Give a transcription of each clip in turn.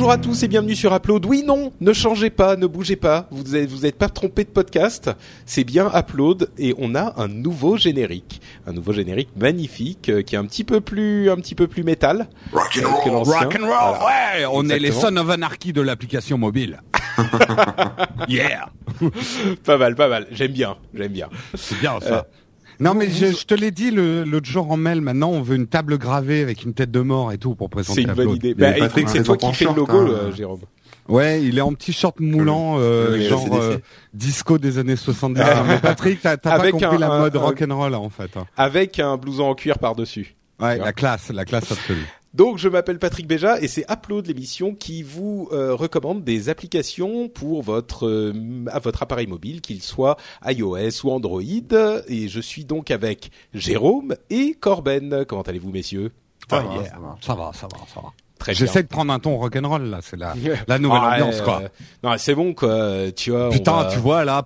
Bonjour à tous et bienvenue sur Upload. Oui, non, ne changez pas, ne bougez pas. Vous êtes, vous êtes pas trompé de podcast. C'est bien Upload et on a un nouveau générique, un nouveau générique magnifique euh, qui est un petit peu plus, un petit peu plus métal. Rock and euh, que roll. l'ancien. Rock and roll, Voilà. ouais, on est les Exactement. Son of Anarchy de l'application mobile. yeah, Pas mal, pas mal. J'aime bien, j'aime bien. c'est bien ça. Euh, non mais je, je te l'ai dit le- l'autre jour en mail. Maintenant, on veut une table gravée avec une tête de mort et tout pour présenter. C'est une bonne idée. Bah, Patrick, c'est toi qui fais le logo, hein. euh, Jérôme. Ouais, il est en petit short moulant, euh, genre euh, disco des années 70. mais Patrick, t'as t'as pas compris un- la mode rock'n'roll en fait. hein. Avec un blouson en cuir par-dessus. Ouais, vois. la classe, la classe absolue. Donc, je m'appelle Patrick Béja et c'est Upload l'émission qui vous euh, recommande des applications pour votre euh, à votre appareil mobile, qu'il soit iOS ou Android. Et je suis donc avec Jérôme et Corben. Comment allez-vous, messieurs? Ça Ah, va, yeah. ça va. Ça va, ça va, ça va. Très bien. J'essaie de prendre un ton rock'n'roll là, c'est la, la nouvelle Ah, ambiance euh, quoi. Non, c'est bon quoi. Tu vois. Putain, va- tu vois là,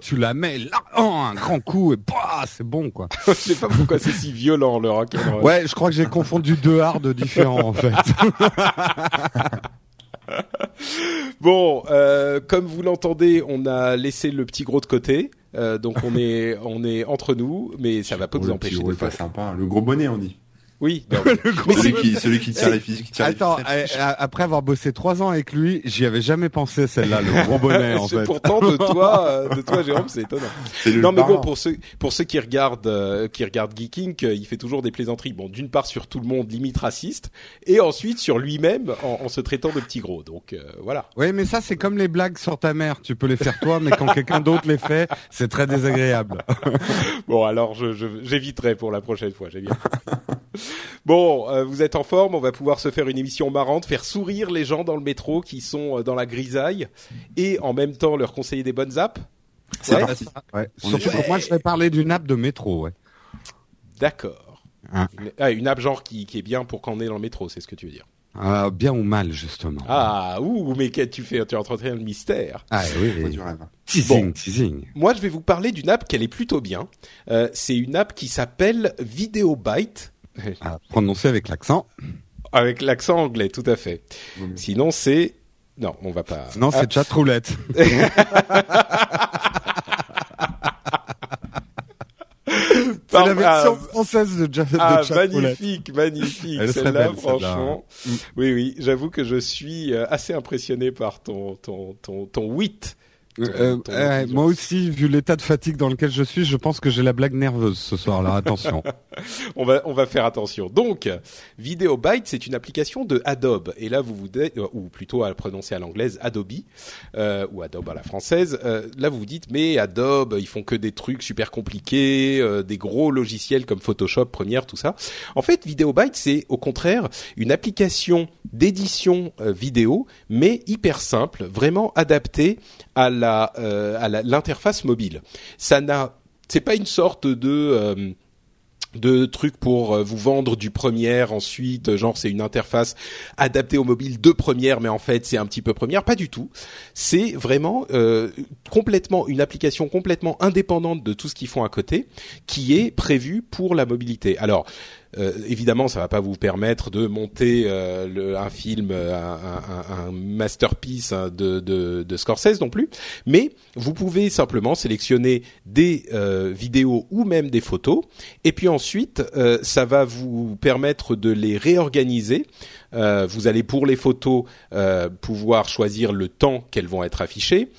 tu la mets là, oh, un grand coup et c'est bon quoi. je sais pas pourquoi c'est si violent le rock'n'roll. Ouais, je crois que j'ai confondu deux hards différents en fait. Bon, euh, comme vous l'entendez, on a laissé le petit gros de côté. Euh, donc on est on est entre nous, mais ça va pas Oh, vous empêcher pas sympa. Le gros bonnet, on dit. Oui. non. Mais Celui c'est- qui, celui qui tire les physiques, qui tire les Attends, eh, après avoir bossé trois ans avec lui, j'y avais jamais pensé celle-là, le gros bonnet en fait. Pourtant de toi, euh, de toi Jérôme, c'est étonnant. Non mais bon pour ceux pour ceux qui regardent euh, qui regardent Geeking, euh, il fait toujours des plaisanteries. Bon, d'une part sur tout le monde limite raciste, et ensuite sur lui-même en, en se traitant de petit gros. Donc euh, voilà. Oui, mais ça c'est comme les blagues sur ta mère. Tu peux les faire toi, mais quand quelqu'un d'autre les fait, c'est très désagréable. Bon alors je je- j'éviterai pour la prochaine fois. J'ai bien. Bon, euh, vous êtes en forme, on va pouvoir se faire une émission marrante, faire sourire les gens dans le métro qui sont euh, dans la grisaille, et en même temps leur conseiller des bonnes apps. C'est Ouais. parti. Ouais. On Surtout que moi je vais parler d'une app de métro. Ouais. D'accord. Hein. Une, ah, une app genre qui, qui est bien pour quand on est dans le métro, c'est ce que tu veux dire. Ah, bien ou mal justement. Ah, ouh, mais qu'est-ce que tu fais? Tu es entretenir le mystère. Ah, oui, oui. du rêve. Teasing, teasing. Moi, je vais vous parler d'une app qu'elle est plutôt bien. Euh, c'est une app qui s'appelle Videobyte, Ah, prononcé avec l'accent. avec l'accent anglais, tout à fait. Sinon, c'est... Non, on va pas... Sinon, c'est chat roulette. C'est la version ah, française de, ja- de Ah, magnifique, magnifique. Celle-là, franchement. Oui, oui, j'avoue que je suis euh, assez impressionné par ton, ton, ton, ton wit. Euh, euh, moi aussi, vu l'état de fatigue dans lequel je suis, je pense que j'ai la blague nerveuse ce soir. Alors attention. on va on va faire attention. Donc, VideoByte, c'est une application de Adobe. Et là, vous vous dites, euh, ou plutôt à le prononcer à l'anglaise, Adobe, euh, ou Adobe à la française. là, vous vous dites, mais Adobe, ils font que des trucs super compliqués, des gros logiciels comme Photoshop, Premiere, tout ça. En fait, VideoByte, c'est au contraire une application d'édition vidéo, mais hyper simple, vraiment adaptée à la euh, à l'interface mobile. Ça n'a, c'est pas une sorte de euh, de trucs pour euh, vous vendre du Première ensuite genre c'est une interface adaptée au mobile de Première mais en fait c'est un petit peu Première. Pas du tout. C'est vraiment complètement une application complètement indépendante de tout ce qu'ils font à côté qui est prévue pour la mobilité. Alors euh, évidemment, ça va pas vous permettre de monter euh, un film, euh, un, masterpiece hein, de, de, Scorsese non plus, mais vous pouvez simplement sélectionner des euh, vidéos ou même des photos, et puis ensuite, ça va vous permettre de les réorganiser. Vous allez pour les photos pouvoir choisir le temps qu'elles vont être affichées.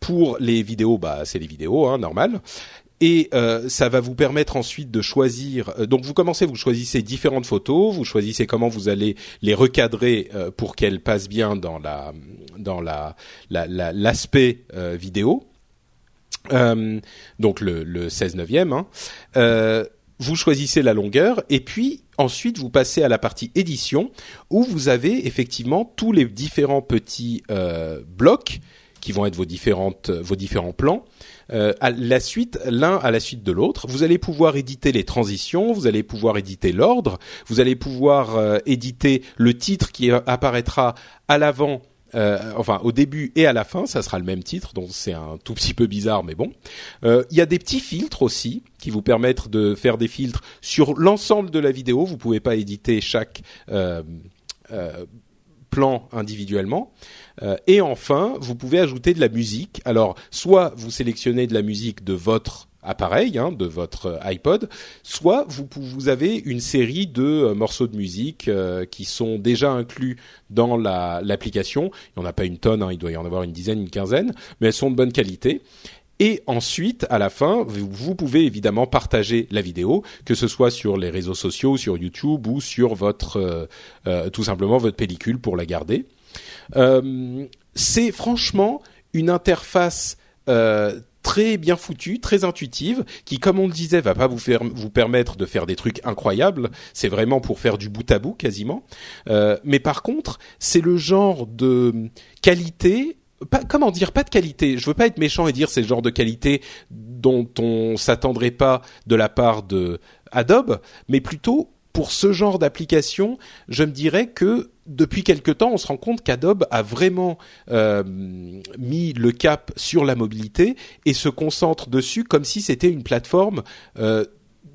Pour les vidéos, bah c'est les vidéos, hein, normal. Et euh, ça va vous permettre ensuite de choisir. euh, donc vous commencez, vous choisissez différentes photos, vous choisissez comment vous allez les recadrer euh, pour qu'elles passent bien dans la dans la la- la- l'aspect vidéo. Donc le, le 16 neuvième. Hein. Vous choisissez la longueur et puis ensuite, vous passez à la partie édition où vous avez effectivement tous les différents petits blocs qui vont être vos différentes vos différents plans euh, à la suite l'un à la suite de l'autre. Vous allez pouvoir éditer les transitions, vous allez pouvoir éditer l'ordre, vous allez pouvoir euh, éditer le titre qui apparaîtra à l'avant euh, enfin au début et à la fin, ça sera le même titre, donc c'est un tout petit peu bizarre, mais bon. Euh, il y a des petits filtres aussi qui vous permettent de faire des filtres sur l'ensemble de la vidéo. Vous pouvez pas éditer chaque euh, individuellement. et enfin, vous pouvez ajouter de la musique. Alors, soit vous sélectionnez de la musique de votre appareil, hein, de votre iPod, soit vous, avez une série de euh, morceaux de musique euh, qui sont déjà inclus dans l'application. il n'y en a pas une tonne, hein, il doit y en avoir une dizaine, une quinzaine, mais elles sont de bonne qualité. Et ensuite, à la fin, vous, pouvez évidemment partager la vidéo, que ce soit sur les réseaux sociaux, sur YouTube ou sur votre euh, tout simplement votre pellicule pour la garder. C'est franchement une interface très bien foutue, très intuitive, qui, comme on le disait, va pas vous faire vous permettre de faire des trucs incroyables. C'est vraiment pour faire du bout à bout quasiment. Euh, mais par contre, c'est le genre de qualité. Comment dire, pas de qualité. Je veux pas être méchant et dire c'est le genre de qualité dont on s'attendrait pas de la part de Adobe, mais plutôt pour ce genre d'application, je me dirais que depuis quelque temps, on se rend compte qu'Adobe a vraiment euh, mis le cap sur la mobilité et se concentre dessus comme si c'était une plateforme euh,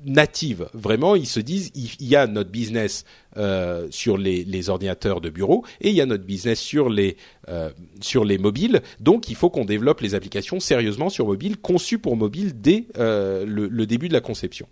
native. Vraiment, ils se disent, il y a notre business euh, sur les, les, ordinateurs de bureau et il y a notre business sur les euh, sur les mobiles. Donc, il faut qu'on développe les applications sérieusement sur mobile, conçues pour mobile dès euh, le, le, début de la conception.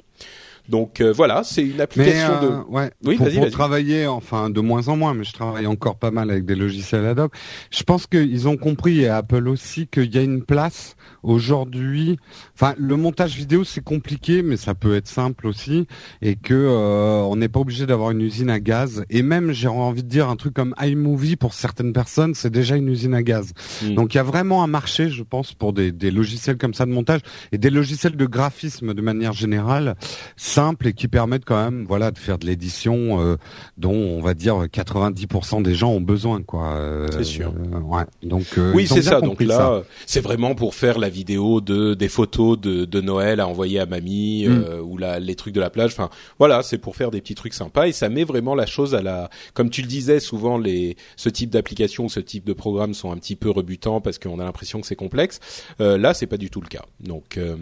Donc voilà, c'est une application mais, de. Ouais, oui, pour, vas-y, pour vas-y. travailler, enfin de moins en moins, mais je travaille encore pas mal avec des logiciels Adobe. Je pense qu'ils ont compris et Apple aussi qu'il y a une place aujourd'hui. Enfin, le montage vidéo c'est compliqué, mais ça peut être simple aussi, et que euh, on n'est pas obligé d'avoir une usine à gaz. Et même, j'ai envie de dire un truc comme iMovie pour certaines personnes, c'est déjà une usine à gaz. Mm. Donc il y a vraiment un marché, je pense, pour des, des logiciels comme ça de montage et des logiciels de graphisme de manière générale simples et qui permettent quand même, voilà, de faire de l'édition euh, dont on va dire 90% des gens ont besoin, quoi. Euh, C'est sûr. euh, ouais. Donc euh, Oui, c'est ça. Donc là, c'est vraiment pour faire la vidéo de des photos de, de Noël à envoyer à mamie Mm. euh, ou la, les trucs de la plage. Enfin, voilà, c'est pour faire des petits trucs sympas et ça met vraiment la chose à la. Comme tu le disais, souvent les ce type d'application ce type de programme sont un petit peu rebutants parce qu'on a l'impression que c'est complexe. Euh, là, c'est pas du tout le cas. Donc euh,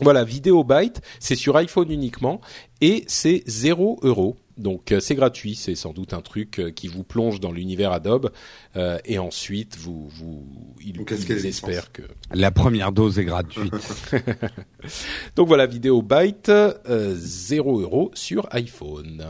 voilà, Vidéo Byte, c'est sur iPhone uniquement et c'est 0 euros. Donc euh, c'est gratuit, c'est sans doute un truc euh, qui vous plonge dans l'univers Adobe euh, et ensuite vous vous Donc, a ils espèrent que La première dose est gratuite. donc voilà Vidéo Byte euh, 0 euros sur iPhone.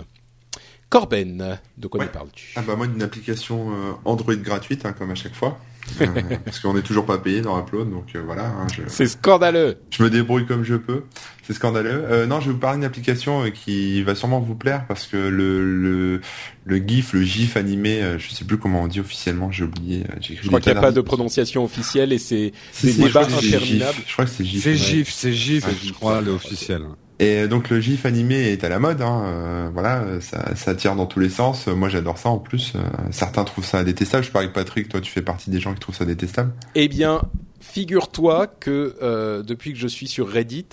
Corben, de quoi Ouais. nous parles-tu? Ah bah moi d'une application Android gratuite hein, comme à chaque fois. Euh, parce qu'on n'est toujours pas payé dans Upload donc euh, voilà hein, je, C'est scandaleux. je me débrouille comme je peux c'est scandaleux euh, non je vais vous parler d'une application euh, qui va sûrement vous plaire parce que le le, le GIF le GIF animé euh, je sais plus comment on dit officiellement j'ai oublié j'ai écrit Je crois qu'il n'y a pas de prononciation officielle et c'est des débats crois que c'est GIF. interminables. je crois que c'est GIF C'est. GIF, c'est GIF, je crois, l'officiel. Et donc le GIF animé est à la mode, hein, euh, voilà, ça, ça tire dans tous les sens. Moi j'adore ça en plus. Euh, certains trouvent ça détestable. Je parie que Patrick, toi tu fais partie des gens qui trouvent ça détestable. Eh bien, figure-toi que euh, depuis que je suis sur Reddit,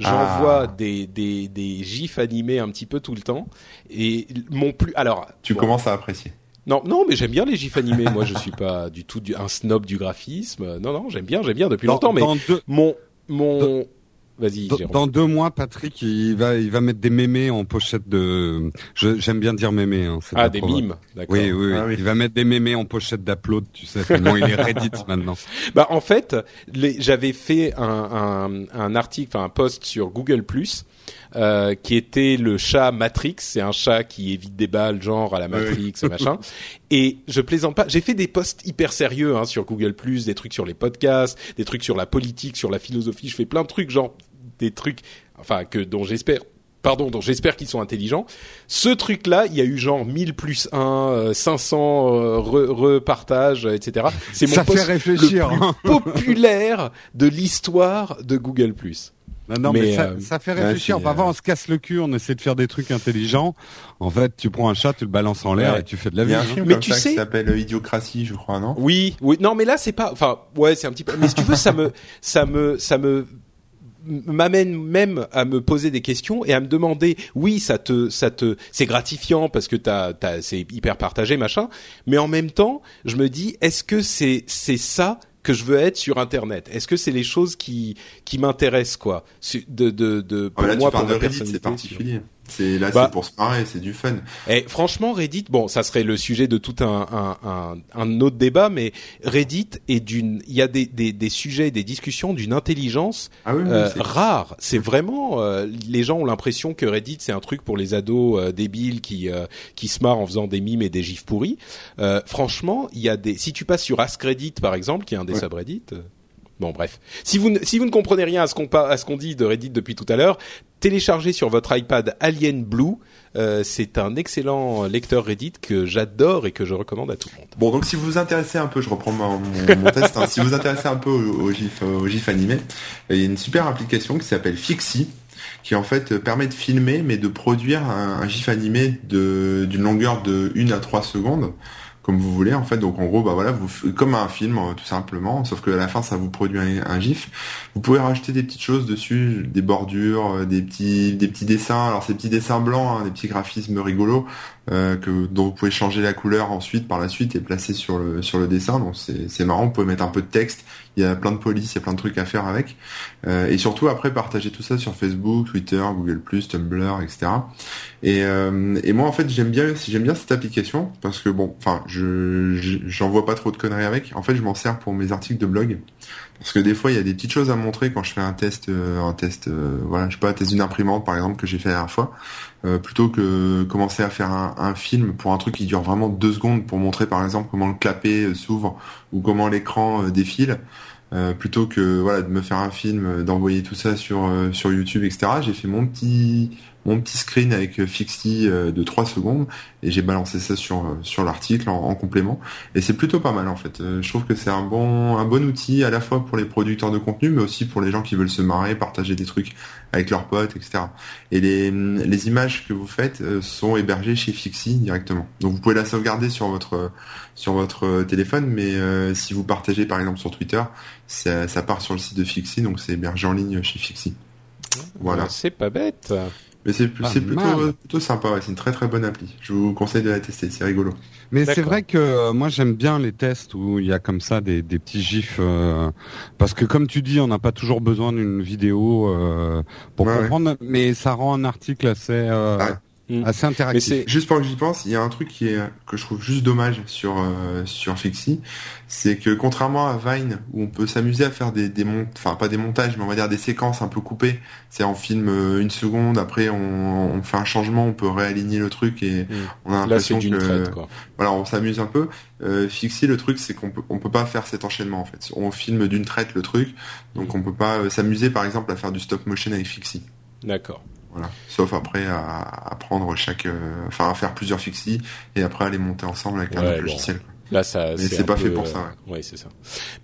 j'envoie Ah. des, des, des gifs animés un petit peu tout le temps. Et mon plus... Alors, Tu bon, commences à apprécier. Non, non, mais j'aime bien les gifs animés. Moi, je suis pas du tout du, un snob du graphisme. Non, non, j'aime bien, j'aime bien depuis Dans, longtemps. Mais dans deux, mon... mon... Vas-y, dans, deux mois, Patrick, il va, il va mettre des mémés en pochette de. je- J'aime bien dire mémés. Hein, Ah, des provoque. mimes, d'accord. Oui, oui, oui. Ah oui. Il va mettre des mémés en pochette d'upload, tu sais, tellement il est Reddit maintenant. Bah en fait, les- j'avais fait un, un, un article, enfin un post sur Google euh, qui était le chat Matrix. C'est un chat qui évite des balles, genre à la Matrix, machin. Et je plaisante pas. J'ai fait des posts hyper sérieux hein, sur Google des trucs sur les podcasts, des trucs sur la politique, sur la philosophie. Je fais plein de trucs, genre des trucs, enfin que dont j'espère. Pardon, dont j'espère qu'ils sont intelligents. Ce truc-là, il y a eu genre 1000 plus 1, euh, 500 euh, re- repartages, euh, etc. C'est mon Ça post fait réfléchir. le plus hein. populaire de l'histoire de Google+. Non, non, mais, Mais, ça, euh, ça fait réfléchir. c'est, Parfois, on se casse le cul, on essaie de faire des trucs intelligents. En fait, tu prends un chat, tu le balances en l'air Ouais. et tu fais de la Il y vie. a un film Mais comme tu ça sais- qui s'appelle euh, Idiocratie, je crois, non? Oui, oui. Non, mais là c'est pas. Enfin, ouais, c'est un petit peu. Mais si tu veux, ça me, ça me, ça me m'amène même à me poser des questions et à me demander. Oui, ça te, ça te, c'est gratifiant parce que t'as, t'as, c'est hyper partagé, machin. Mais en même temps, je me dis, est-ce que c'est, c'est ça que je veux être sur Internet? Est-ce que c'est les choses qui, qui m'intéressent quoi? De, de, de. Ah, Pour Là, moi, tu pour de ma Reddit, c'est particulier. C'est là, Bah- c'est pour se marrer, c'est du fun. Et franchement, Reddit, bon, ça serait le sujet de tout un, un, un, un autre débat, mais Reddit est d'une, il y a des, des, des sujets, des discussions d'une intelligence Ah oui, euh, rare. C'est vraiment, euh, les gens ont l'impression que Reddit c'est un truc pour les ados euh, débiles qui qui se marrent en faisant des mimes et des gifs pourris. Franchement, il y a des, si tu passes sur Ask Reddit par exemple, qui est un des Ouais. subreddits. Bon bref, si vous ne, si vous ne comprenez rien à ce qu'on pa- à ce qu'on dit de Reddit depuis tout à l'heure, téléchargez sur votre iPad Alien Blue. Euh, c'est un excellent lecteur Reddit que j'adore et que je recommande à tout le monde. Bon, donc si vous vous intéressez un peu, je reprends mon, test, hein. si vous vous intéressez un peu au, GIF, au GIF animé, il y a une super application qui s'appelle Fixi, qui en fait permet de filmer, mais de produire un, un GIF animé d'une longueur de 1 à 3 secondes, comme vous voulez en fait. Donc en gros, bah voilà, vous comme un film euh, tout simplement, sauf que la fin ça vous produit un, un GIF. Vous pouvez rajouter des petites choses dessus, des bordures, euh, des petits des petits dessins. Alors ces petits dessins blancs, hein, des petits graphismes rigolos euh, que dont vous pouvez changer la couleur ensuite par la suite et placer sur le sur le dessin. Donc c'est marrant. Vous pouvez mettre un peu de texte. Il y a plein de police, il y a plein de trucs à faire avec. Euh, et surtout après partager tout ça sur Facebook, Twitter, Google+, Tumblr, etc. Et, euh, et moi en fait j'aime bien j'aime bien cette application parce que bon enfin je je- j'en vois pas trop de conneries avec. En fait je m'en sers pour mes articles de blog parce que des fois il y a des petites choses à montrer quand je fais un test euh, un test euh, voilà je sais pas un test d'une imprimante par exemple que j'ai fait la dernière fois euh, plutôt que commencer à faire un, film pour un truc qui dure vraiment deux secondes pour montrer par exemple comment le clapet s'ouvre ou comment l'écran défile plutôt que voilà de me faire un film, d'envoyer tout ça sur sur YouTube, etc. J'ai fait mon petit mon petit screen avec euh, Fixi euh, de 3 secondes et j'ai balancé ça sur euh, sur l'article en, en complément et c'est plutôt pas mal en fait. Euh, je trouve que c'est un bon un bon outil à la fois pour les producteurs de contenu mais aussi pour les gens qui veulent se marrer, partager des trucs avec leurs potes, etc. Et les les images que vous faites euh, sont hébergées chez Fixi directement. Donc vous pouvez la sauvegarder sur votre sur votre téléphone, mais euh, si vous partagez par exemple sur Twitter, ça, ça part sur le site de Fixi, donc c'est hébergé en ligne chez Fixi. Voilà. Euh, C'est pas bête. Mais c'est plutôt, sympa, ouais, c'est une très très bonne appli. Je vous conseille de la tester, c'est rigolo. Mais c'est vrai que euh, moi j'aime bien les tests où il y a comme ça des, des petits gifs euh, parce que comme tu dis on n'a pas toujours besoin d'une vidéo euh, pour Ouais, comprendre mais ça rend un article assez euh, Mm. assez interactif. Juste pendant que j'y pense, il y a un truc qui est que je trouve juste dommage sur euh, sur Fixi, c'est que contrairement à Vine où on peut s'amuser à faire des des enfin pas des montages, mais on va dire des séquences un peu coupées. C'est en film euh, une seconde, après on, on fait un changement, on peut réaligner le truc et Mm. on a l'impression d'une que traite quoi. voilà, on s'amuse un peu. Euh, Fixi, le truc, c'est qu'on peut, on peut pas faire cet enchaînement en fait. On filme d'une traite le truc, donc on peut pas euh, s'amuser par exemple à faire du stop motion avec Fixi. D'accord. Voilà. Sauf après à, à prendre chaque, euh, enfin à faire plusieurs Fixi et après à les monter ensemble avec un Ouais, autre bon. logiciel. Là, ça. Mais c'est pas peu, fait pour euh, ça, Ouais, c'est ça.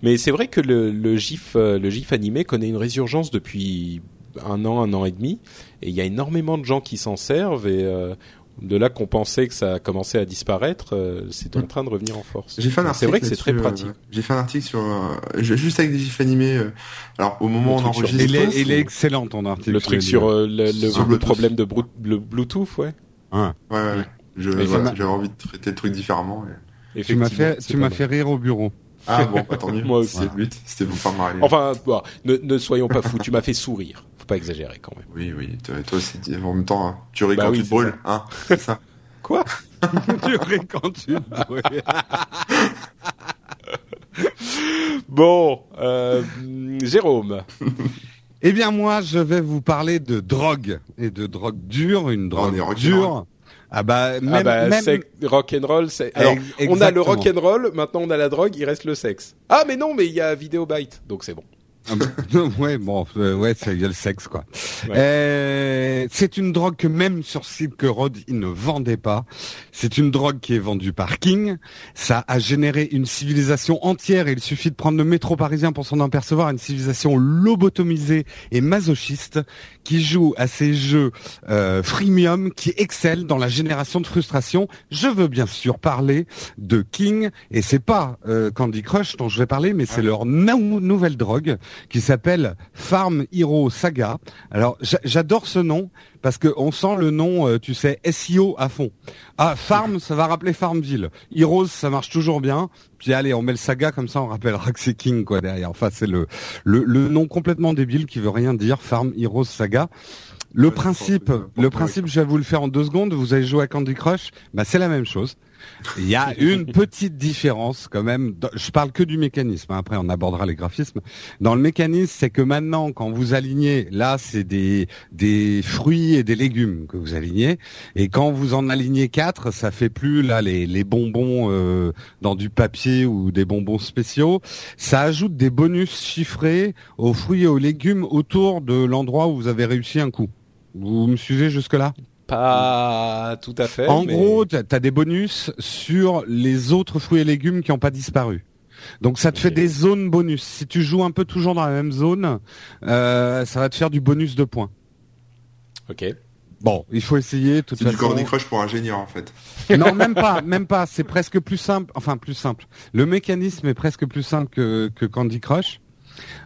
Mais c'est vrai que le, le GIF, euh, le GIF animé connaît une résurgence depuis un an, un an et demi, et il y a énormément de gens qui s'en servent. Et euh, de là qu'on pensait que ça commençait à disparaître, euh, c'est en Mm. train de revenir en force. J'ai fait un article. C'est vrai que c'est très pratique. euh, J'ai fait un article sur euh, ju- juste avec des gifs animés. euh, alors au moment où on enregistre, il est, c'est- il est excellent ton article. Le truc sur euh, le, le- Sur le Bluetooth. problème de brou- le Bluetooth, ouais. Hein. Ouais, ouais, ouais. Voilà, ça m'a- j'avais envie de traiter le truc différemment. et- Tu m'as fait tu m'as fait rire au bureau. Ah bon, pas tant mieux. Moi aussi. C'est le but. C'était pour faire marrer. Enfin, bon, ne, ne soyons pas fous. tu m'as fait sourire. Faut pas exagérer quand même. Oui, oui, toi, toi aussi, en même temps, hein, tu ris Bah quand oui, tu te brûles, hein, c'est ça. Quoi? Tu ris quand tu brûles. Bon, euh, Jérôme. Eh bien moi je vais vous parler de drogue et de drogue dure, une drogue dure. Ah bah même, ah bah, même- c'est rock and roll. C'est alors on a le rock and roll. Maintenant on a la drogue. Il reste le sexe. Ah mais non, mais il y a Vidéo Byte, donc c'est bon. Ah bah, ouais, bon, euh, ouais, il y a le sexe, quoi. Euh, c'est une drogue que même sur Silk Road, ils ne vendaient pas. C'est une drogue qui est vendue par King. Ça a généré une civilisation entière et il suffit de prendre le métro parisien pour s'en apercevoir, une civilisation lobotomisée et masochiste qui joue à ces jeux euh, freemium, qui excelle dans la génération de frustration. Je veux bien sûr parler de King et c'est pas euh, Candy Crush dont je vais parler, mais c'est leur nouvelle drogue qui s'appelle Farm Hero Saga. Alors j'adore ce nom parce que on sent le nom, euh, tu sais, SEO à fond. Ah, Farm, ça va rappeler Farmville. Heroes, ça marche toujours bien. Puis allez, on met le Saga comme ça, on rappellera que c'est King quoi derrière. Enfin, c'est le, le le nom complètement débile qui veut rien dire. Farm Heroes Saga. Le principe, le principe, je vais vous le faire en deux secondes. Vous avez joué à Candy Crush, bah c'est la même chose. Il y a une petite différence quand même. Je parle que du mécanisme. Hein. Après, on abordera les graphismes. Dans le mécanisme, c'est que maintenant, quand vous alignez, là, c'est des des fruits et des légumes que vous alignez. Et quand vous en alignez quatre, ça fait plus là les les bonbons euh, dans du papier ou des bonbons spéciaux. Ça ajoute des bonus chiffrés aux fruits et aux légumes autour de l'endroit où vous avez réussi un coup. Vous me suivez jusque là pas tout à fait. En gros, tu as des bonus sur les autres fruits et légumes qui n'ont pas disparu. Donc ça te fait des zones bonus. Si tu joues un peu toujours dans la même zone, euh, ça va te faire du bonus de points. Ok. Bon, il faut essayer. C'est du Candy Crush pour ingénieur en fait. Non, même pas, même pas. C'est presque plus simple. Enfin, plus simple. Le mécanisme est presque plus simple que, que Candy Crush.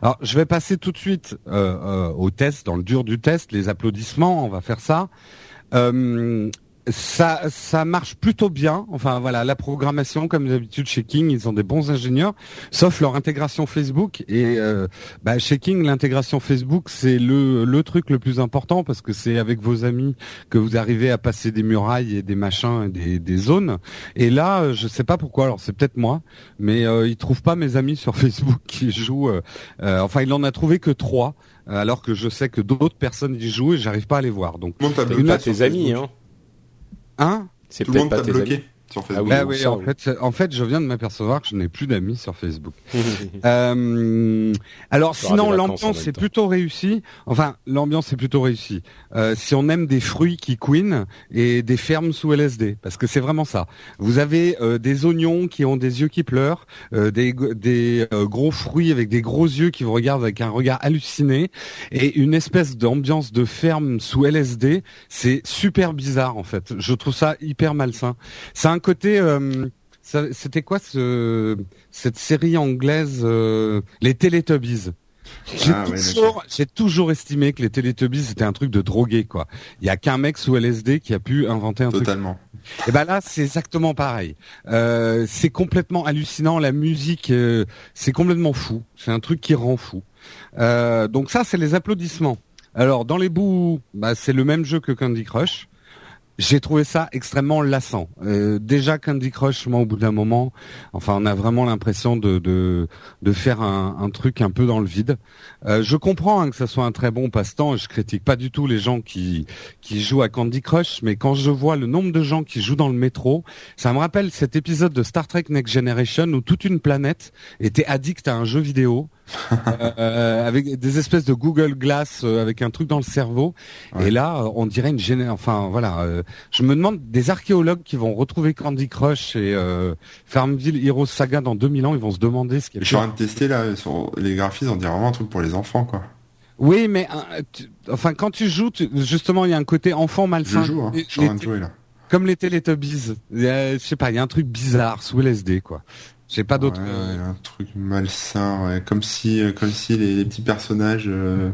Alors, je vais passer tout de suite euh, euh, au test, dans le dur du test, les applaudissements. On va faire ça. Euh, ça, ça marche plutôt bien. Enfin voilà, la programmation, comme d'habitude chez King, ils ont des bons ingénieurs, sauf leur intégration Facebook. Et euh, bah, chez King, l'intégration Facebook, c'est le, le truc le plus important parce que c'est avec vos amis que vous arrivez à passer des murailles et des machins et des, des zones. Et là, euh, je sais pas pourquoi. Alors c'est peut-être moi, mais euh, il trouve pas mes amis sur Facebook qui jouent. Euh, enfin, il en a trouvé que trois alors que je sais que d'autres personnes y jouent et j'arrive pas à les voir. Donc, une à tes amis, hein. Hein? C'est peut-être pas tes bloqué. Amis. Sur Facebook. Ah oui, en fait, en fait, je viens de m'apercevoir que je n'ai plus d'amis sur Facebook. euh, alors, sinon, l'ambiance est plutôt réussie. Enfin, l'ambiance est plutôt réussie. Euh, si on aime des fruits qui queen et des fermes sous LSD, parce que c'est vraiment ça. Vous avez euh, des oignons qui ont des yeux qui pleurent, euh, des, des euh, gros fruits avec des gros yeux qui vous regardent avec un regard halluciné, et une espèce d'ambiance de ferme sous LSD. C'est super bizarre en fait. Je trouve ça hyper malsain. C'est un côté. Euh, c'était quoi ce, cette série anglaise, euh, les Teletubbies? J'ai ah, toujours, toujours, estimé que les Teletubbies c'était un truc de drogué quoi. Il y a qu'un mec sous LSD qui a pu inventer un Totalement. truc. Et ben là c'est exactement pareil. Euh, c'est complètement hallucinant. La musique, euh, c'est complètement fou. C'est un truc qui rend fou. Euh, donc ça c'est les applaudissements. Alors dans les bouts, bah, c'est le même jeu que Candy Crush. J'ai trouvé ça extrêmement lassant. Euh, déjà Candy Crush, moi, au bout d'un moment, enfin, on a vraiment l'impression de, de, de faire un, un, truc un peu dans le vide. Euh, je comprends hein, que ça soit un très bon passe-temps. Je critique pas du tout les gens qui qui jouent à Candy Crush, mais quand je vois le nombre de gens qui jouent dans le métro, ça me rappelle cet épisode de Star Trek Next Generation où toute une planète était addict à un jeu vidéo. euh, avec des espèces de Google Glass euh, avec un truc dans le cerveau. Et là, euh, on dirait une gêne. Enfin, voilà. Euh, je me demande des archéologues qui vont retrouver Candy Crush et Farmville Heroes Saga dans 2000 ans, ils vont se demander ce qu'il y a. Je suis en train de tester là sur les graphismes, on dirait vraiment un truc pour les enfants, quoi. Oui, mais enfin, quand tu joues, justement, il y a un côté enfant malsain. Je joue, hein. je suis en train de jouer là. Comme les Teletubbies. Je sais pas, il y a un truc bizarre sous LSD, quoi. J'ai pas d'autre. Euh, un truc malsain, ouais. comme si, euh, comme si les, petits personnages euh,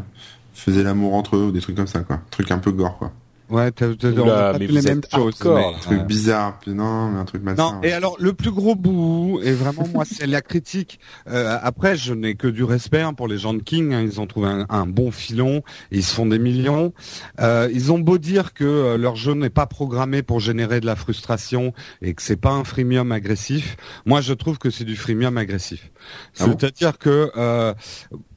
faisaient l'amour entre eux ou des trucs comme ça, quoi. Un truc un peu gore, quoi. Ouais, t'as, t'as, les mêmes choses. un truc bizarre, non, mais un truc malsain. Non, et alors le plus gros bout, et vraiment moi c'est la critique. Euh, après, je n'ai que du respect hein, pour les gens de King. Hein, ils ont trouvé un, bon filon, ils se font des millions. Euh, ils ont beau dire que euh, leur jeu n'est pas programmé pour générer de la frustration et que c'est pas un freemium agressif. Moi, je trouve que c'est du freemium agressif. Ah C'est-à-dire que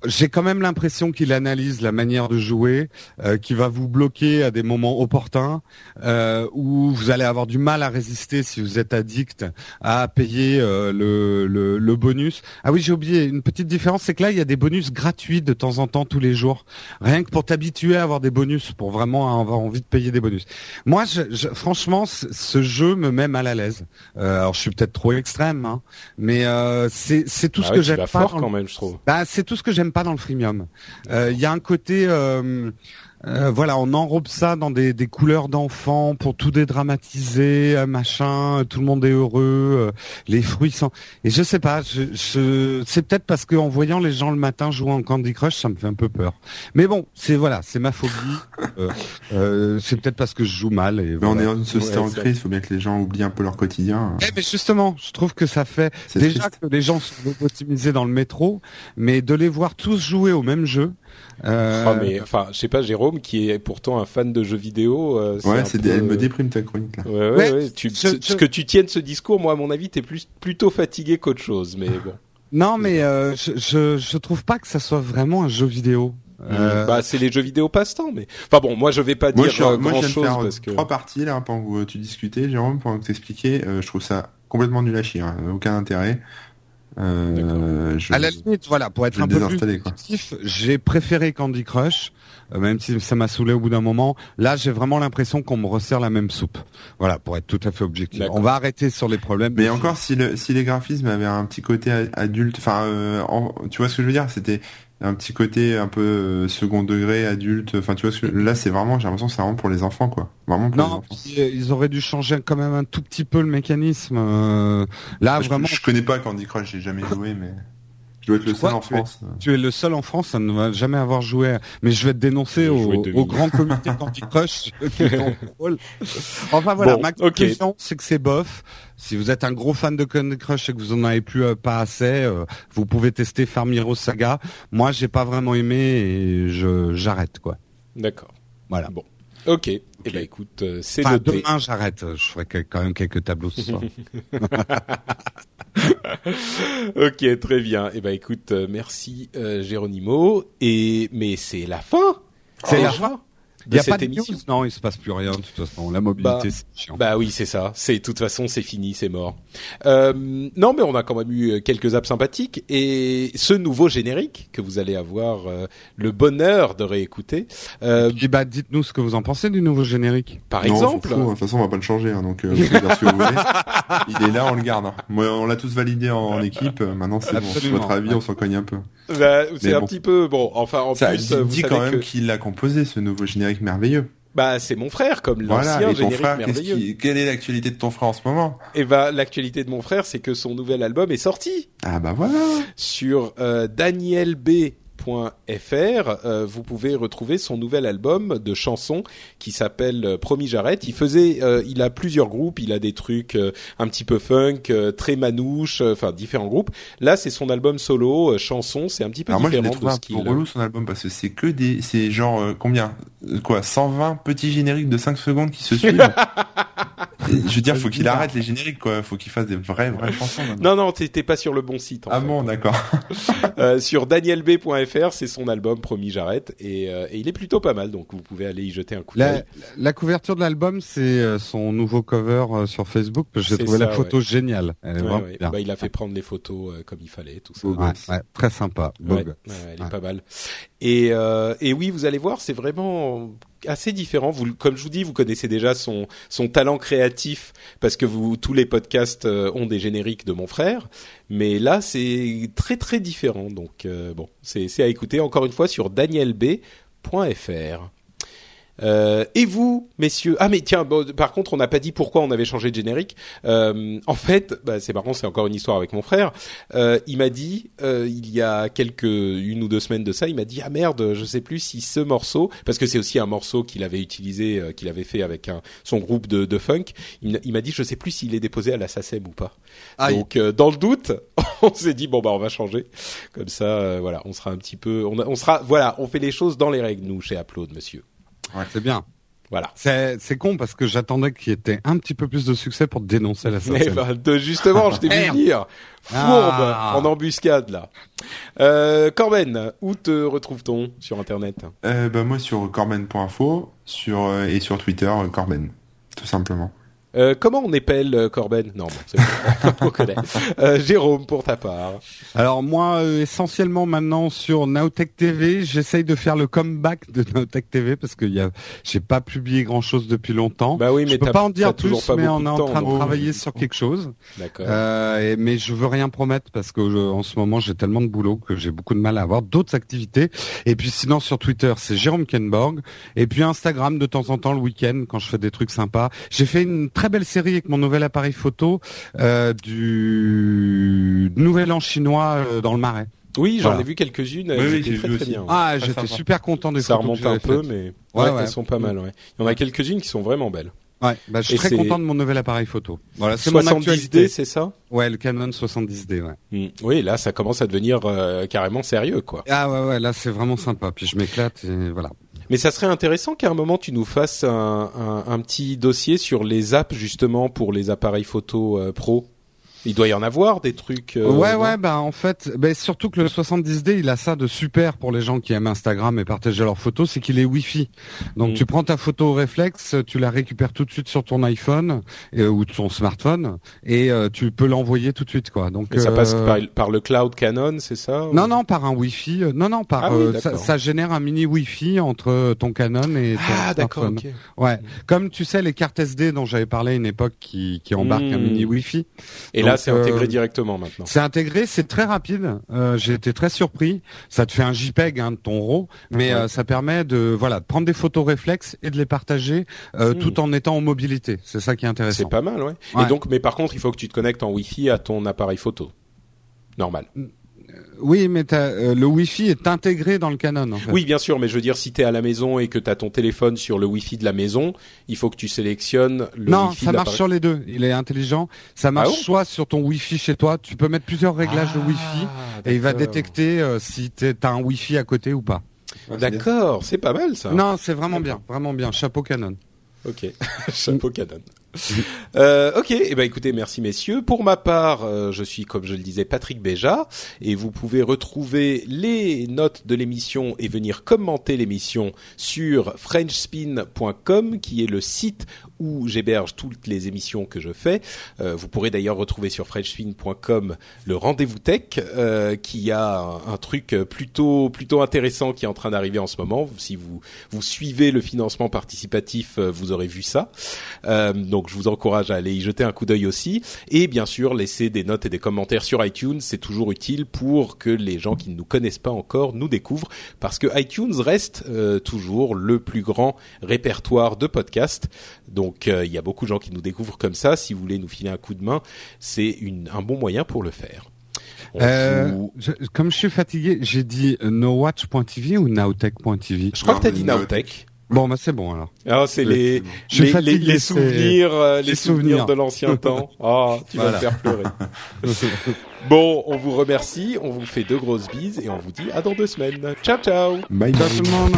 j'ai quand même l'impression qu'il analyse la manière de jouer, euh, qui va vous bloquer à des moments opportuns, euh, où vous allez avoir du mal à résister si vous êtes addict à payer euh, le, le, le, bonus. Ah oui, j'ai oublié une petite différence, c'est que là il y a des bonus gratuits de temps en temps tous les jours, rien que pour t'habituer à avoir des bonus, pour vraiment avoir envie de payer des bonus. Moi, je, je, franchement, ce jeu me met mal à l'aise. Euh, alors je suis peut-être trop extrême, hein, mais euh, c'est c'est tout bah ce ouais, que tu j'aime pas. fort bah, c'est tout ce que j'aime pas dans le freemium. Euh, Il y a un côté, euh, voilà, on enrobe ça dans des, des couleurs d'enfants pour tout dédramatiser, euh, machin. euh, Tout le monde est heureux, euh, les fruits sont. Et je sais pas, je, je... c'est peut-être parce que en voyant les gens le matin jouer en Candy Crush, ça me fait un peu peur. Mais bon, c'est voilà, c'est ma phobie. Euh, euh, c'est peut-être parce que je joue mal. Et Mais on est dans une société en crise, il faut bien que les gens oublient un peu leur quotidien. Eh, mais justement, je trouve que ça fait déjà triste. que les gens sont optimisés dans le métro, mais de les voir tous jouer au même jeu. Euh, mais enfin, je sais pas, Jérôme, qui est pourtant un fan de jeux vidéo. euh, Ouais, c'est peu- elle me déprime ta chronique là. Ouais, ouais, Ouais, ouais. Tu, je- ce, je- ce que tu tiennes ce discours, moi, à mon avis, t'es plus plutôt fatigué qu'autre chose. Mais bon, Non, mais euh, je, je je trouve pas que ça soit vraiment un jeu vidéo. Euh, bah c'est les jeux vidéo passe-temps. Mais enfin bon, moi je vais pas Moi, dire je, moi, grand chose faire parce que trois parties là pendant que tu discutais, Jérôme, pendant que t'expliquais. Euh, je trouve ça complètement nul à chier, hein, aucun intérêt. Euh, je... à la limite, voilà, pour être un peu plus objectif, j'ai préféré Candy Crush, euh, même si ça m'a saoulé au bout d'un moment. Là, j'ai vraiment l'impression qu'on me resserre la même soupe. Voilà, pour être tout à fait objectif. On va arrêter sur les problèmes. Mais encore, si, le, si les graphismes avaient un petit côté adulte, enfin, euh, en- tu vois ce que je veux dire? C'était un petit côté un peu euh, second degré, adulte. Enfin, tu vois ce que là, c'est vraiment, j'ai l'impression que c'est vraiment pour les enfants, quoi. Vraiment pour les Non, enfants. euh, ils auraient dû changer quand même un tout petit peu le mécanisme. euh, là, je, vraiment, je connais pas Candy Crush, j'ai jamais joué, mais je dois être le crois seul en que tu es- France. Tu es le seul en France à ne va jamais avoir joué. Mais je vais te dénoncer au, grand comité Candy Crush qui est en contrôle. Enfin voilà, Bon, ma conclusion, c'est que c'est bof. Si vous êtes un gros fan de Candy Crush et que vous en avez plus euh, pas assez, euh, vous pouvez tester Farm Hero Saga. Moi, j'ai pas vraiment aimé et je j'arrête quoi. d'accord. Voilà. Bon, ok. Eh ben écoute, euh, c'est Enfin, noté. demain, j'arrête. Je ferai quand même quelques tableaux ce soir. ok, très bien. Eh ben écoute, euh, merci euh, Géronimo. Et mais c'est la fin. C'est la Déjà fin. De Il y a cette pas de émission. news. Non, il se passe plus rien de toute façon. La mobilité, c'est chiant. Bah oui, c'est ça. C'est de toute façon, c'est fini, c'est mort. Euh, non, mais on a quand même eu quelques apps sympathiques et ce nouveau générique que vous allez avoir euh, le bonheur de réécouter. Euh, Et bah, dites-nous ce que vous en pensez du nouveau générique. par Non, exemple, fout, hein. De toute façon, on va pas le changer, hein, donc euh, vous pouvez dire ce que vous voulez. Il est là, on le garde. hein. Moi, on l'a tous validé en, en équipe. euh, Maintenant, c'est bon. Votre avis, on s'en cogne un peu. Bah, c'est un petit peu bon. Enfin, en Ça plus, dit, vous dit savez quand même que qui l'a composé, ce nouveau générique merveilleux. bah c'est mon frère, comme Voilà. l'ancien Et ton frère, merveilleux. qui, quelle est l'actualité de ton frère en ce moment? Et bah l'actualité de mon frère, c'est que son nouvel album est sorti. Ah bah voilà. sur euh, danielb.fr. euh, vous pouvez retrouver son nouvel album de chansons qui s'appelle euh, Promis j'arrête. Il faisait, euh, il a plusieurs groupes, il a des trucs euh, un petit peu funk, euh, très manouche, euh, enfin différents groupes. Là, c'est son album solo, euh, chansons, c'est un petit peu Alors moi, je différent trouvé de un ce peu qu'il. relou son album parce que c'est que des, c'est genre euh, combien, quoi, 120 petits génériques de 5 secondes qui se suivent? Je veux dire, faut qu'il arrête les génériques, quoi. Faut qu'il fasse des vraies, vraies chansons. maintenant. Non, non, t'étais pas sur le bon site. En Ah fait. bon, d'accord. Euh, sur danielb.fr, c'est son album Promis j'arrête et, euh, et il est plutôt pas mal, donc vous pouvez aller y jeter un coup d'œil. La, la couverture de l'album, c'est euh, son nouveau cover sur Facebook. J'ai trouvé la photo géniale. Elle est Ouais, vraiment ouais. bien. Bah, il a fait prendre les photos euh, comme il fallait, tout ça. Très sympa. Elle est Ouais. pas mal. Et, euh, et oui, vous allez voir, c'est vraiment assez différent. Comme je vous dis, vous connaissez déjà son talent créatif parce que tous les podcasts euh, ont des génériques de mon frère, mais là c'est très très différent. Donc euh, bon, c'est à écouter encore une fois sur danielb.fr. Euh, et vous, messieurs Ah mais tiens, bon, par contre, on n'a pas dit pourquoi on avait changé de générique. Euh, en fait, bah, c'est marrant, c'est encore une histoire avec mon frère. Euh, il m'a dit, euh, il y a quelques une ou deux semaines de ça, il m'a dit ah merde, je sais plus si ce morceau, parce que c'est aussi un morceau qu'il avait utilisé, euh, qu'il avait fait avec un, son groupe de, de funk. Il, il m'a dit je sais plus s'il est déposé à la SACEM ou pas. Aïe. Donc euh, dans le doute, on s'est dit bon bah on va changer. Comme ça, euh, voilà, on sera un petit peu, on, on sera, voilà, on fait les choses dans les règles nous chez Upload, monsieur. C'est bien. Voilà. C'est c'est con parce que j'attendais qu'il y ait un petit peu plus de succès pour dénoncer la Eh ben, de- justement, je t'ai vu venir. Fourbe, Ah. en embuscade, là. Euh, Corben, où te retrouve-t-on sur Internet? Euh, bah, moi sur corben.info sur, euh, et sur Twitter, euh, Corben. Tout simplement. Euh, Comment on épelle euh, Corben? Non, bon, c'est bon. on connaît. Euh, Jérôme, pour ta part. Alors moi, euh, essentiellement maintenant sur Nowtech TV, j'essaye de faire le comeback de Nowtech TV parce que y a, j'ai pas publié grand chose depuis longtemps. Bah oui, mais je peux pas en dire plus, pas mais on est en temps, train de travailler sur quelque chose. D'accord. Euh, et- mais je veux rien promettre parce que je- en ce moment j'ai tellement de boulot que j'ai beaucoup de mal à avoir d'autres activités. Et puis sinon sur Twitter c'est Jérôme Kenborg. Et puis Instagram de temps en temps le week-end quand je fais des trucs sympas. J'ai fait une très belle série avec mon nouvel appareil photo euh, du Nouvel An chinois euh, dans le Marais. oui, j'en voilà. ai vu quelques-unes. Oui, oui, très très bien. Ah, Très j'étais super content des Ça que remonte un peu, mais Ouais, ouais, ouais. elles sont pas mal. Ouais. Il y en a quelques-unes qui sont vraiment belles. Ouais, bah, je suis Et très content de mon nouvel appareil photo. Voilà, c'est mon 70D, actualité. c'est ça? Ouais, le Canon 70D, ouais. Mm. Oui, là, ça commence à devenir euh, carrément sérieux, quoi. Ah ouais, ouais, là c'est vraiment sympa. Puis je m'éclate et voilà. Mais ça serait intéressant qu'à un moment tu nous fasses un, petit dossier sur les apps justement pour les appareils photo euh, pro. Il doit y en avoir des trucs. euh, ouais, ouais, bah en fait, bah, surtout que le 70D, il a ça de super pour les gens qui aiment Instagram et partager leurs photos, c'est qu'il est Wi-Fi. Donc Mm. tu prends ta photo au réflexe, tu la récupères tout de suite sur ton iPhone euh, ou ton smartphone et euh, tu peux l'envoyer tout de suite, quoi. Donc Et ça euh, passe par, par le cloud Canon, c'est ça ou- Non, non, par un Wi-Fi. euh, Non, non, par Ah oui, euh, ça, génère un mini Wi-Fi entre ton Canon et ton Ah, d'accord. Ouais, comme tu sais les cartes SD dont j'avais parlé à une époque qui qui embarquent un Mm. mini Wi-Fi. Et là, C'est intégré euh, directement maintenant. C'est intégré, c'est très rapide. Euh, J'ai été très surpris. Ça te fait un JPEG hein, de ton RAW, mais Ouais. euh, ça permet de voilà de prendre des photos réflexes et de les partager euh, Mm. tout en étant en mobilité. C'est ça qui est intéressant. C'est pas mal, ouais. Ouais. Et donc, mais par contre, il faut que tu te connectes en Wi-Fi à ton appareil photo. Normal. Oui, mais euh, le Wi-Fi est intégré dans le Canon. En fait. Oui, bien sûr, mais je veux dire, si t'es à la maison et que t'as ton téléphone sur le Wi-Fi de la maison, il faut que tu sélectionnes le non, Wi-Fi ça de marche sur les deux. Il est intelligent. Ça marche bon soit sur ton Wi-Fi chez toi. Tu peux mettre plusieurs réglages de Wi-Fi Ah, et il va d'accord. détecter euh, si t'as un Wi-Fi à côté ou pas. D'accord, c'est pas mal ça. Non, c'est vraiment bien, vraiment bien. Chapeau Canon. Ok, chapeau Canon. Euh, ok, et ben écoutez, merci messieurs. Pour ma part, euh, je suis comme je le disais Patrick Béja et vous pouvez retrouver les notes de l'émission et venir commenter l'émission sur frenchspin.com qui est le site où j'héberge toutes les émissions que je fais. Euh, vous pourrez d'ailleurs retrouver sur frenchspin.com le rendez-vous tech euh, qui a un, un truc plutôt plutôt intéressant qui est en train d'arriver en ce moment. Si vous vous suivez le financement participatif, euh, vous aurez vu ça. Euh, donc je vous encourage à aller y jeter un coup d'œil aussi. Et bien sûr, laisser des notes et des commentaires sur iTunes, c'est toujours utile pour que les gens qui ne nous connaissent pas encore nous découvrent, parce que iTunes reste euh, toujours le plus grand répertoire de podcasts. Donc euh, il y a beaucoup de gens qui nous découvrent comme ça. Si vous voulez nous filer un coup de main, c'est un bon moyen pour le faire. Euh, je- comme je suis fatigué, j'ai dit nowatch.tv ou nowtech.tv. Je crois que t'as Non, dit Nowtech. Bon, bah c'est bon alors. Ah, c'est les, suis les, fatigué, les, les c'est- souvenirs, euh, les souvenirs souvenirs. de l'ancien temps. Ah, tu vas me faire pleurer. bon, on vous remercie, on vous fait deux grosses bises et on vous dit à dans deux semaines. Ciao, ciao. Bye Ciao bye. tout le monde.